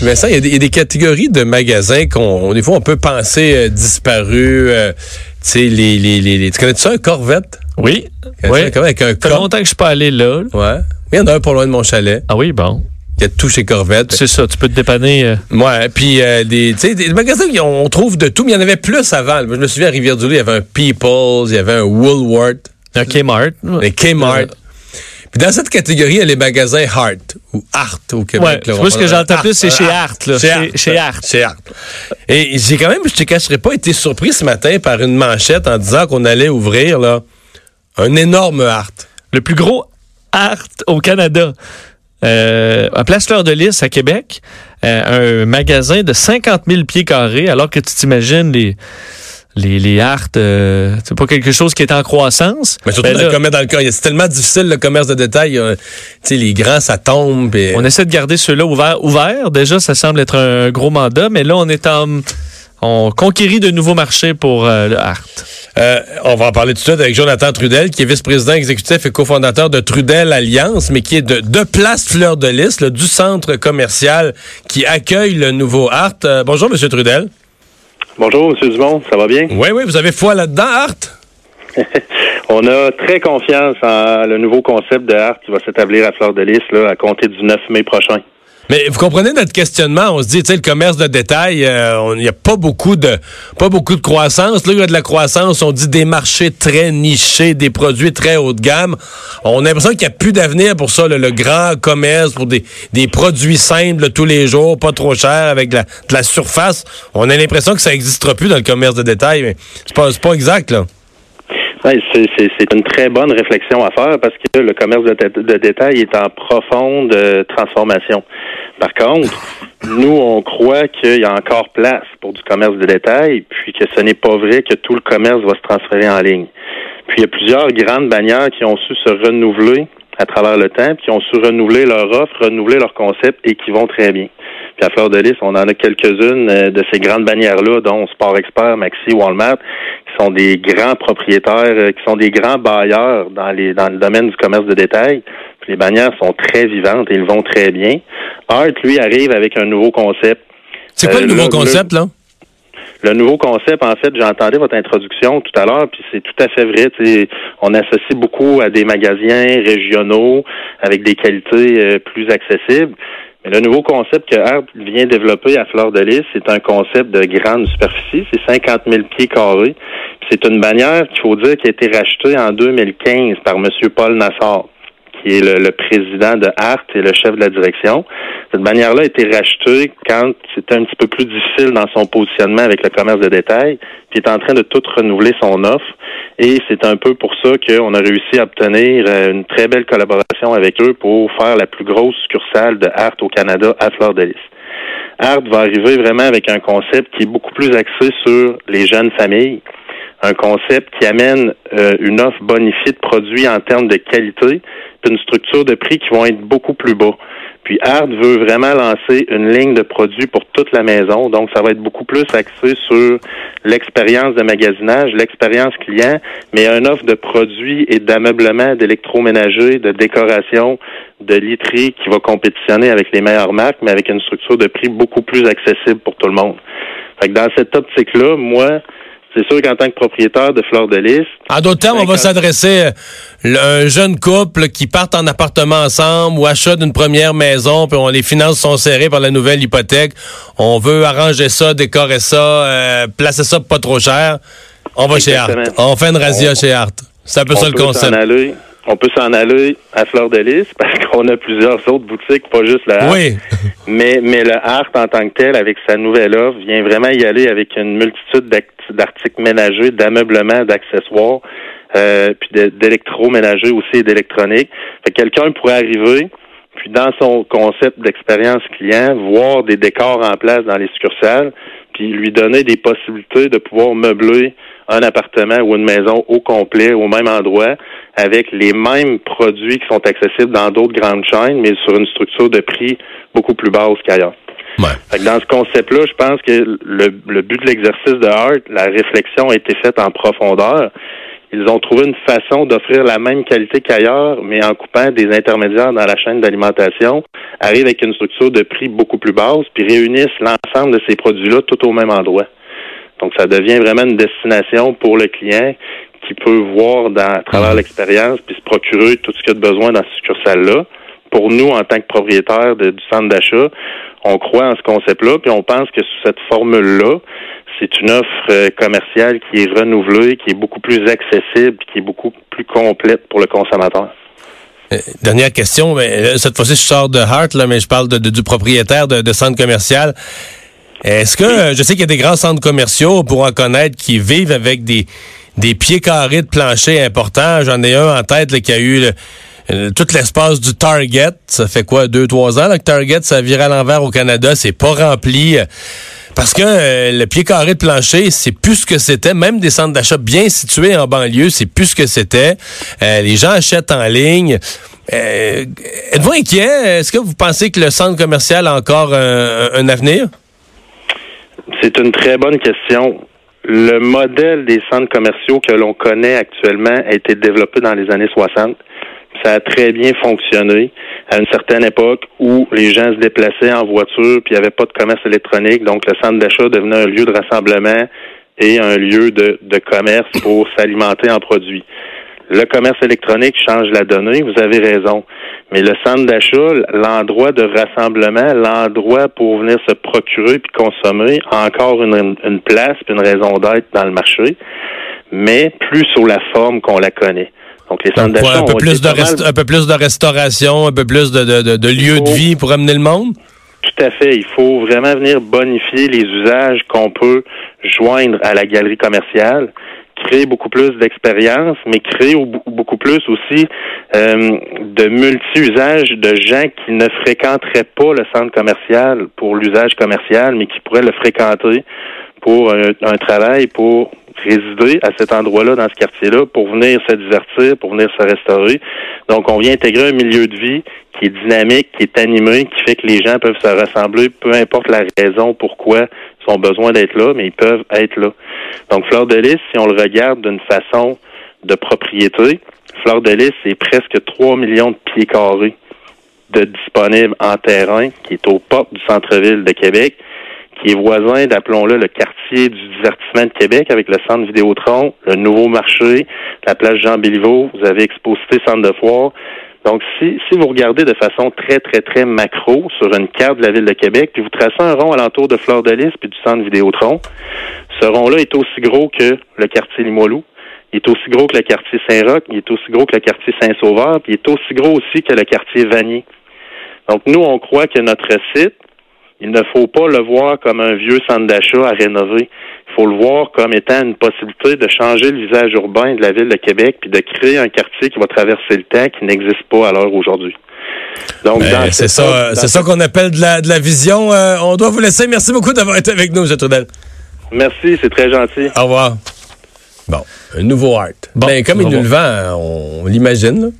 Vincent, il y, a des catégories de magasins qu'on, des fois, on peut penser euh, disparus. Euh, tu sais, les, les, les, tu connais ça, un Corvette? Oui. oui. Avec un ça fait longtemps que je suis pas allé là. Ouais. Il y en a un pas loin de mon chalet. Ah oui, bon. Il y a tout chez Corvette. C'est ça, tu peux te dépanner. Euh... Ouais, puis euh, des, des magasins, on trouve de tout, mais il y en avait plus avant. Je me souviens à Rivière-du-Loup, il y avait un People's, il y avait un Woolworth. Un Kmart. Un Kmart. Puis dans cette catégorie, il y a les magasins Hart ou Art au Québec. Ouais, ce que j'entends plus, c'est chez Art. Là. Chez, Art. Chez Art. Chez Art. Et j'ai quand même, je te cacherai pas, été surpris ce matin par une manchette en disant qu'on allait ouvrir là, un énorme Art. Le plus gros Art au Canada. Euh, à Place Fleur de Lys à Québec, euh, un magasin de 50 000 pieds carrés, alors que tu t'imagines les les, les arts, euh, c'est pas quelque chose qui est en croissance. Mais surtout Ben dans là, le commerce, dans le cas, c'est tellement difficile le commerce de détail. euh, tu sais, les grands, ça tombe. et- on essaie de garder ceux-là ouverts. Ouverts, déjà, ça semble être un gros mandat, mais là, on est en... On conquérit de nouveaux marchés pour euh, le art. Euh, on va en parler tout de suite avec Jonathan Trudel, qui est vice-président exécutif et cofondateur de Trudel Alliance, mais qui est de, de Place Fleur de Lys, là, du centre commercial qui accueille le nouveau Art. Euh, bonjour, Monsieur Trudel. Bonjour, M. Dumont, ça va bien? Oui, oui, vous avez foi là-dedans, Art? On a très confiance en le nouveau concept de Art qui va s'établir à Fleur de Lys là, à compter du 9 mai prochain. Mais vous comprenez notre questionnement? On se dit, tu sais, le commerce de détail, euh, il n'y a pas beaucoup de pas beaucoup de croissance. Là, il y a de la croissance. On dit des marchés très nichés, des produits très haut de gamme. On a l'impression qu'il n'y a plus d'avenir pour ça, le grand commerce, pour des, des produits simples tous les jours, pas trop chers, avec de la, la surface. On a l'impression que ça n'existera plus dans le commerce de détail, mais c'est pas, pas exact, là. Ouais, c'est- une très bonne réflexion à faire parce que le commerce de détail est en profonde euh, transformation. Par contre, nous, on croit qu'il y a encore place pour du commerce de détail, puis que ce n'est pas vrai que tout le commerce va se transférer en ligne. Puis il y a plusieurs grandes bannières qui ont su se renouveler à travers le temps, puis qui ont su renouveler leur offre, renouveler leur concept et qui vont très bien. Puis à Fleur de Lys, on en a quelques-unes euh, de ces grandes bannières-là, dont Sport Expert, Maxi, Walmart, qui sont des grands propriétaires, euh, qui sont des grands bailleurs dans le domaine du commerce de détail. Les bannières sont très vivantes et ils vont très bien. Art, lui, arrive avec un nouveau concept. C'est quoi Euh, le nouveau le- concept, là? Le nouveau concept, en fait, j'entendais votre introduction tout à l'heure, puis c'est tout à fait vrai. On associe beaucoup à des magasins régionaux avec des qualités euh, plus accessibles. Mais le nouveau concept que Art vient développer à Fleur de Lys, c'est un concept de grande superficie. C'est 50 000 pieds carrés. C'est une bannière qu'il faut dire qui a été rachetée en 2015 par M. Paul Nassar qui est le, le président de Art et le chef de la direction. Cette bannière-là a été rachetée quand c'était un petit peu plus difficile dans son positionnement avec le commerce de détail, puis est en train de tout renouveler son offre. Et c'est un peu pour ça qu'on a réussi à obtenir euh, une très belle collaboration avec eux pour faire la plus grosse succursale de Art au Canada à Fleur de Lys. Art va arriver vraiment avec un concept qui est beaucoup plus axé sur les jeunes familles, un concept qui amène euh, une offre bonifiée de produits en termes de qualité, une structure de prix qui vont être beaucoup plus bas. Puis Art veut vraiment lancer une ligne de produits pour toute la maison, donc ça va être beaucoup plus axé sur l'expérience de magasinage, l'expérience client, mais une offre de produits et d'ameublement, d'électroménager, de décoration, de literie qui va compétitionner avec les meilleures marques, mais avec une structure de prix beaucoup plus accessible pour tout le monde. Fait que dans cette optique-là, moi, c'est sûr qu'en tant que propriétaire de Fleur de Lys, En d'autres termes, on va s'adresser à un jeune couple qui partent en appartement ensemble ou achat d'une première maison, puis on, les finances sont serrées par la nouvelle hypothèque. On veut arranger ça, décorer ça, euh, placer ça pas trop cher. On va chez Art. On fait une razzia On- chez Art. C'est un peu ça le concept. On peut s'en aller à Fleur de Lys parce qu'on a plusieurs autres boutiques, pas juste le. Oui. Mais, mais le Art en tant que tel, avec sa nouvelle offre, vient vraiment y aller avec une multitude d'articles ménagers, d'ameublements, d'accessoires, euh, puis d'électroménagers aussi et d'électronique. Fait que quelqu'un pourrait arriver, puis dans son concept d'expérience client, voir des décors en place dans les succursales, puis lui donner des possibilités de pouvoir meubler un appartement ou une maison au complet, au même endroit, avec les mêmes produits qui sont accessibles dans d'autres grandes chaînes, mais sur une structure de prix beaucoup plus basse qu'ailleurs. Ouais. Dans ce concept-là, je pense que le, le but de l'exercice de Hart, la réflexion a été faite en profondeur. Ils ont trouvé une façon d'offrir la même qualité qu'ailleurs, mais en coupant des intermédiaires dans la chaîne d'alimentation, arrivent avec une structure de prix beaucoup plus basse, puis réunissent l'ensemble de ces produits-là tout au même endroit. Donc, ça devient vraiment une destination pour le client qui peut voir dans, à travers mhm. l'expérience puis se procurer tout ce qu'il a de besoin dans cette succursale-là. Pour nous, en tant que propriétaire du centre d'achat, on croit en ce concept-là, puis on pense que sous cette formule-là, c'est une offre euh, commerciale qui est renouvelée, qui est beaucoup plus accessible, qui est beaucoup plus complète pour le consommateur. Euh, dernière question, mais euh, cette fois-ci je sors de Hart, là, mais je parle de, du propriétaire de, de centre commercial. Est-ce que je sais qu'il y a des grands centres commerciaux pour en connaître qui vivent avec des des pieds carrés de plancher importants. J'en ai un en tête là, qui a eu tout l'espace du Target. Ça fait quoi, deux, trois ans là, que Target, ça vire à l'envers au Canada? C'est pas rempli. Parce que euh, le pied carré de plancher, c'est plus ce que c'était. Même des centres d'achat bien situés en banlieue, c'est plus ce que c'était. Euh, les gens achètent en ligne. Euh, êtes-vous inquiet? Est-ce que vous pensez que le centre commercial a encore un avenir? C'est une très bonne question. Le modèle des centres commerciaux que l'on connaît actuellement a été développé dans les années 60. Ça a très bien fonctionné à une certaine époque où les gens se déplaçaient en voiture puis il n'y avait pas de commerce électronique. Donc, le centre d'achat devenait un lieu de rassemblement et un lieu de, de commerce pour s'alimenter en produits. Le commerce électronique change la donnée, vous avez raison. Mais le centre d'achat, l'endroit de rassemblement, l'endroit pour venir se procurer puis consommer, a encore une, une place puis une raison d'être dans le marché, mais plus sous la forme qu'on la connaît. Donc les centres d'achat un peu plus de un peu plus de restauration, un peu plus de, de, de, lieux de vie pour amener le monde? Tout à fait. Il faut vraiment venir bonifier les usages qu'on peut joindre à la galerie commerciale créer beaucoup plus d'expérience, mais créer beaucoup plus aussi euh, de multi-usages de gens qui ne fréquenteraient pas le centre commercial pour l'usage commercial, mais qui pourraient le fréquenter pour un, travail, pour résider à cet endroit-là, dans ce quartier-là, pour venir se divertir, pour venir se restaurer. Donc, on vient intégrer un milieu de vie qui est dynamique, qui est animé, qui fait que les gens peuvent se rassembler, peu importe la raison pourquoi ils ont besoin d'être là, mais ils peuvent être là. Donc, Fleur de Lys, si on le regarde d'une façon de propriété, Fleur de Lys, c'est presque 3 millions de pieds carrés de disponibles en terrain, qui est aux portes du centre-ville de Québec, qui est voisin, d'appelons-le, le quartier du divertissement de Québec avec le centre Vidéotron, le nouveau marché, la place Jean-Béliveau, vous avez Exposité Centre de Foire. Donc, si, si vous regardez de façon très, très, très macro sur une carte de la ville de Québec, puis vous tracez un rond alentour de Fleur de Lys puis du centre Vidéotron, ce rond-là est aussi gros que le quartier Limoilou. Il est aussi gros que le quartier Saint-Roch, il est aussi gros que le quartier Saint-Sauveur, puis il est aussi gros aussi que le quartier Vanier. Donc, nous, on croit que notre site, il ne faut pas le voir comme un vieux centre d'achat à rénover. Il faut le voir comme étant une possibilité de changer le visage urbain de la ville de Québec puis de créer un quartier qui va traverser le temps qui n'existe pas à l'heure aujourd'hui. Donc, ben, c'est ça, c'est ça qu'on appelle de la, de la vision. Euh, on doit vous laisser. Merci beaucoup d'avoir été avec nous, M. Trudel. Merci, c'est très gentil. Au revoir. Bon, un nouveau art. Ben, comme il nous le vend, on l'imagine.